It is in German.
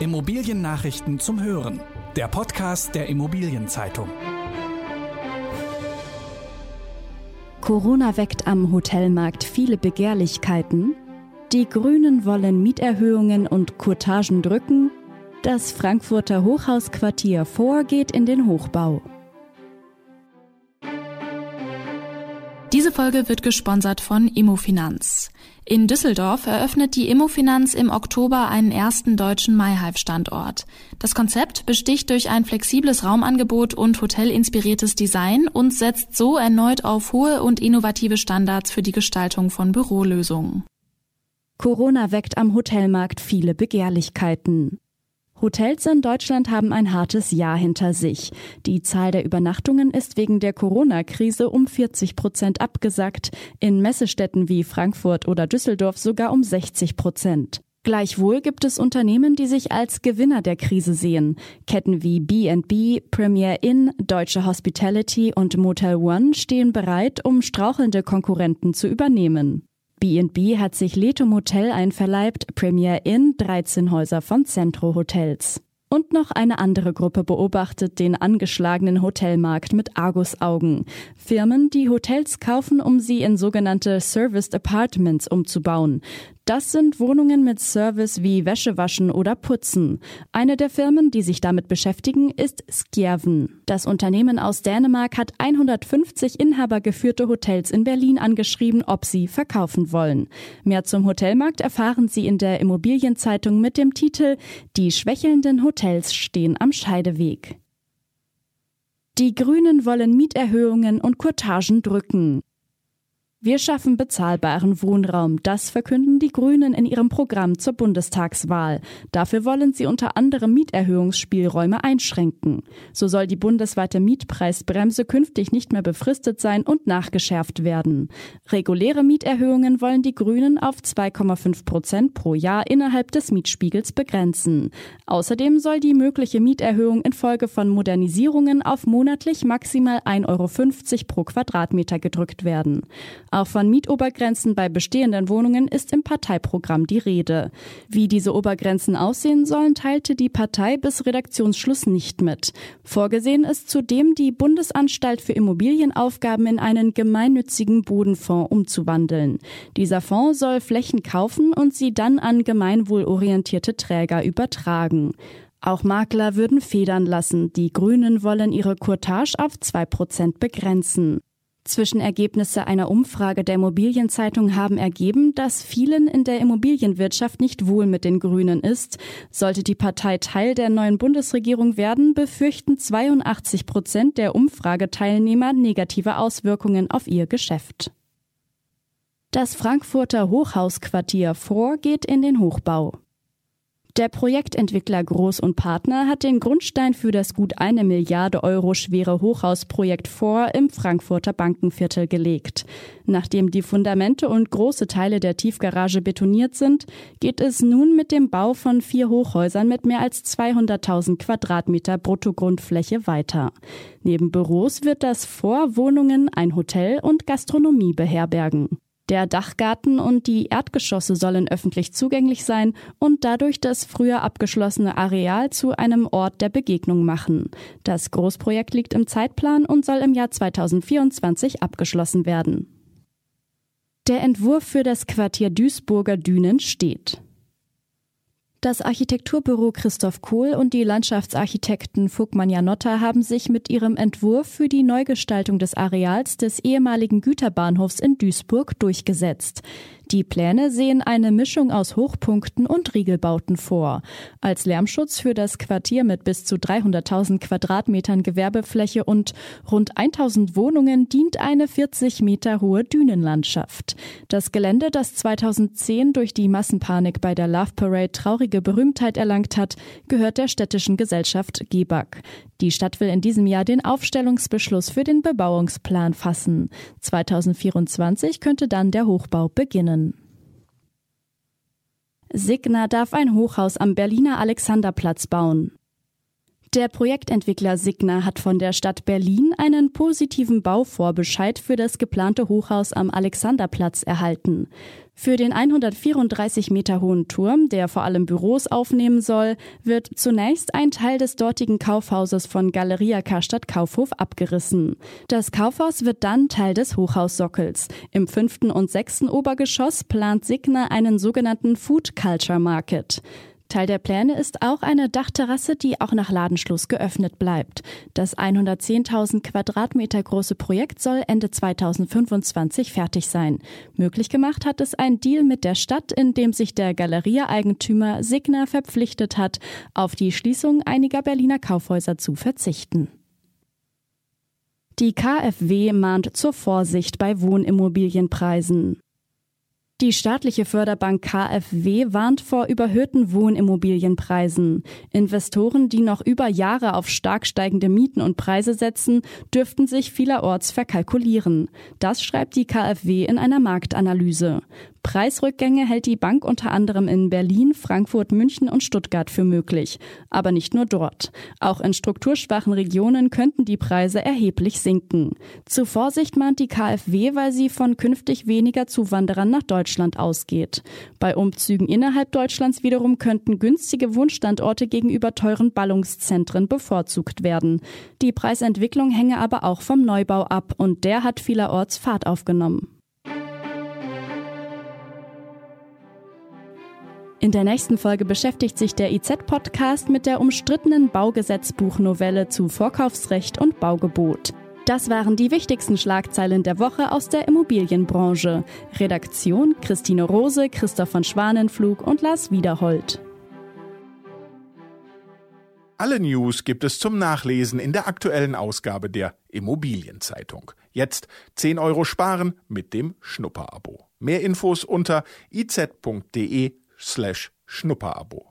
Immobiliennachrichten zum Hören. Der Podcast der Immobilienzeitung. Corona weckt am Hotelmarkt viele Begehrlichkeiten. Die Grünen wollen Mieterhöhungen und Kurtagen drücken. Das Frankfurter Hochhausquartier vorgeht in den Hochbau. Diese Folge wird gesponsert von Immofinanz. In Düsseldorf eröffnet die Immofinanz im Oktober einen ersten deutschen MyHive-Standort. Das Konzept besticht durch ein flexibles Raumangebot und hotelinspiriertes Design und setzt so erneut auf hohe und innovative Standards für die Gestaltung von Bürolösungen. Corona weckt am Hotelmarkt viele Begehrlichkeiten. Hotels in Deutschland haben ein hartes Jahr hinter sich. Die Zahl der Übernachtungen ist wegen der Corona-Krise um 40 Prozent abgesackt, in Messestädten wie Frankfurt oder Düsseldorf sogar um 60 Prozent. Gleichwohl gibt es Unternehmen, die sich als Gewinner der Krise sehen. Ketten wie B&B, Premier Inn, Deutsche Hospitality und Motel One stehen bereit, um strauchelnde Konkurrenten zu übernehmen. B&B hat sich Letum Hotel einverleibt, Premier Inn 13 Häuser von Centro Hotels. Und noch eine andere Gruppe beobachtet den angeschlagenen Hotelmarkt mit Argusaugen. Firmen, die Hotels kaufen, um sie in sogenannte Serviced Apartments umzubauen. Das sind Wohnungen mit Service wie Wäsche waschen oder putzen. Eine der Firmen, die sich damit beschäftigen, ist Skjerven. Das Unternehmen aus Dänemark hat 150 inhabergeführte Hotels in Berlin angeschrieben, ob sie verkaufen wollen. Mehr zum Hotelmarkt erfahren Sie in der Immobilienzeitung mit dem Titel Die schwächelnden Hotels stehen am Scheideweg. Die Grünen wollen Mieterhöhungen und Kurtagen drücken. Wir schaffen bezahlbaren Wohnraum. Das verkünden die Grünen in ihrem Programm zur Bundestagswahl. Dafür wollen sie unter anderem Mieterhöhungsspielräume einschränken. So soll die bundesweite Mietpreisbremse künftig nicht mehr befristet sein und nachgeschärft werden. Reguläre Mieterhöhungen wollen die Grünen auf 2,5 Prozent pro Jahr innerhalb des Mietspiegels begrenzen. Außerdem soll die mögliche Mieterhöhung infolge von Modernisierungen auf monatlich maximal 1,50 Euro pro Quadratmeter gedrückt werden. Auch von Mietobergrenzen bei bestehenden Wohnungen ist im Parteiprogramm die Rede. Wie diese Obergrenzen aussehen sollen, teilte die Partei bis Redaktionsschluss nicht mit. Vorgesehen ist zudem, die Bundesanstalt für Immobilienaufgaben in einen gemeinnützigen Bodenfonds umzuwandeln. Dieser Fonds soll Flächen kaufen und sie dann an gemeinwohlorientierte Träger übertragen. Auch Makler würden federn lassen. Die Grünen wollen ihre Courtage auf zwei Prozent begrenzen. Zwischenergebnisse einer Umfrage der Immobilienzeitung haben ergeben, dass vielen in der Immobilienwirtschaft nicht wohl mit den Grünen ist. Sollte die Partei Teil der neuen Bundesregierung werden, befürchten 82 Prozent der Umfrageteilnehmer negative Auswirkungen auf ihr Geschäft. Das Frankfurter Hochhausquartier vor geht in den Hochbau. Der Projektentwickler Groß und Partner hat den Grundstein für das gut eine Milliarde Euro schwere Hochhausprojekt vor im Frankfurter Bankenviertel gelegt. Nachdem die Fundamente und große Teile der Tiefgarage betoniert sind, geht es nun mit dem Bau von vier Hochhäusern mit mehr als 200.000 Quadratmeter Bruttogrundfläche weiter. Neben Büros wird das Vor Wohnungen, ein Hotel und Gastronomie beherbergen. Der Dachgarten und die Erdgeschosse sollen öffentlich zugänglich sein und dadurch das früher abgeschlossene Areal zu einem Ort der Begegnung machen. Das Großprojekt liegt im Zeitplan und soll im Jahr 2024 abgeschlossen werden. Der Entwurf für das Quartier Duisburger Dünen steht. Das Architekturbüro Christoph Kohl und die Landschaftsarchitekten Fugmann Janotta haben sich mit ihrem Entwurf für die Neugestaltung des Areals des ehemaligen Güterbahnhofs in Duisburg durchgesetzt. Die Pläne sehen eine Mischung aus Hochpunkten und Riegelbauten vor. Als Lärmschutz für das Quartier mit bis zu 300.000 Quadratmetern Gewerbefläche und rund 1000 Wohnungen dient eine 40 Meter hohe Dünenlandschaft. Das Gelände, das 2010 durch die Massenpanik bei der Love Parade traurige Berühmtheit erlangt hat, gehört der städtischen Gesellschaft GEBAG. Die Stadt will in diesem Jahr den Aufstellungsbeschluss für den Bebauungsplan fassen. 2024 könnte dann der Hochbau beginnen. Signa darf ein Hochhaus am Berliner Alexanderplatz bauen. Der Projektentwickler Signa hat von der Stadt Berlin einen positiven Bauvorbescheid für das geplante Hochhaus am Alexanderplatz erhalten. Für den 134 Meter hohen Turm, der vor allem Büros aufnehmen soll, wird zunächst ein Teil des dortigen Kaufhauses von Galeria Karstadt Kaufhof abgerissen. Das Kaufhaus wird dann Teil des Hochhaussockels. Im fünften und sechsten Obergeschoss plant Signa einen sogenannten Food Culture Market. Teil der Pläne ist auch eine Dachterrasse, die auch nach Ladenschluss geöffnet bleibt. Das 110.000 Quadratmeter große Projekt soll Ende 2025 fertig sein. Möglich gemacht hat es ein Deal mit der Stadt, in dem sich der Galerieeigentümer Signa verpflichtet hat, auf die Schließung einiger Berliner Kaufhäuser zu verzichten. Die KfW mahnt zur Vorsicht bei Wohnimmobilienpreisen. Die staatliche Förderbank KfW warnt vor überhöhten Wohnimmobilienpreisen. Investoren, die noch über Jahre auf stark steigende Mieten und Preise setzen, dürften sich vielerorts verkalkulieren. Das schreibt die KfW in einer Marktanalyse. Preisrückgänge hält die Bank unter anderem in Berlin, Frankfurt, München und Stuttgart für möglich. Aber nicht nur dort. Auch in strukturschwachen Regionen könnten die Preise erheblich sinken. Zu Vorsicht mahnt die KfW, weil sie von künftig weniger Zuwanderern nach Deutschland ausgeht. Bei Umzügen innerhalb Deutschlands wiederum könnten günstige Wohnstandorte gegenüber teuren Ballungszentren bevorzugt werden. Die Preisentwicklung hänge aber auch vom Neubau ab und der hat vielerorts Fahrt aufgenommen. In der nächsten Folge beschäftigt sich der IZ-Podcast mit der umstrittenen Baugesetzbuchnovelle zu Vorkaufsrecht und Baugebot. Das waren die wichtigsten Schlagzeilen der Woche aus der Immobilienbranche. Redaktion Christine Rose, Christoph von Schwanenflug und Lars Wiederhold. Alle News gibt es zum Nachlesen in der aktuellen Ausgabe der Immobilienzeitung. Jetzt 10 Euro sparen mit dem Schnupperabo. Mehr Infos unter iz.de slash Schnupperabo.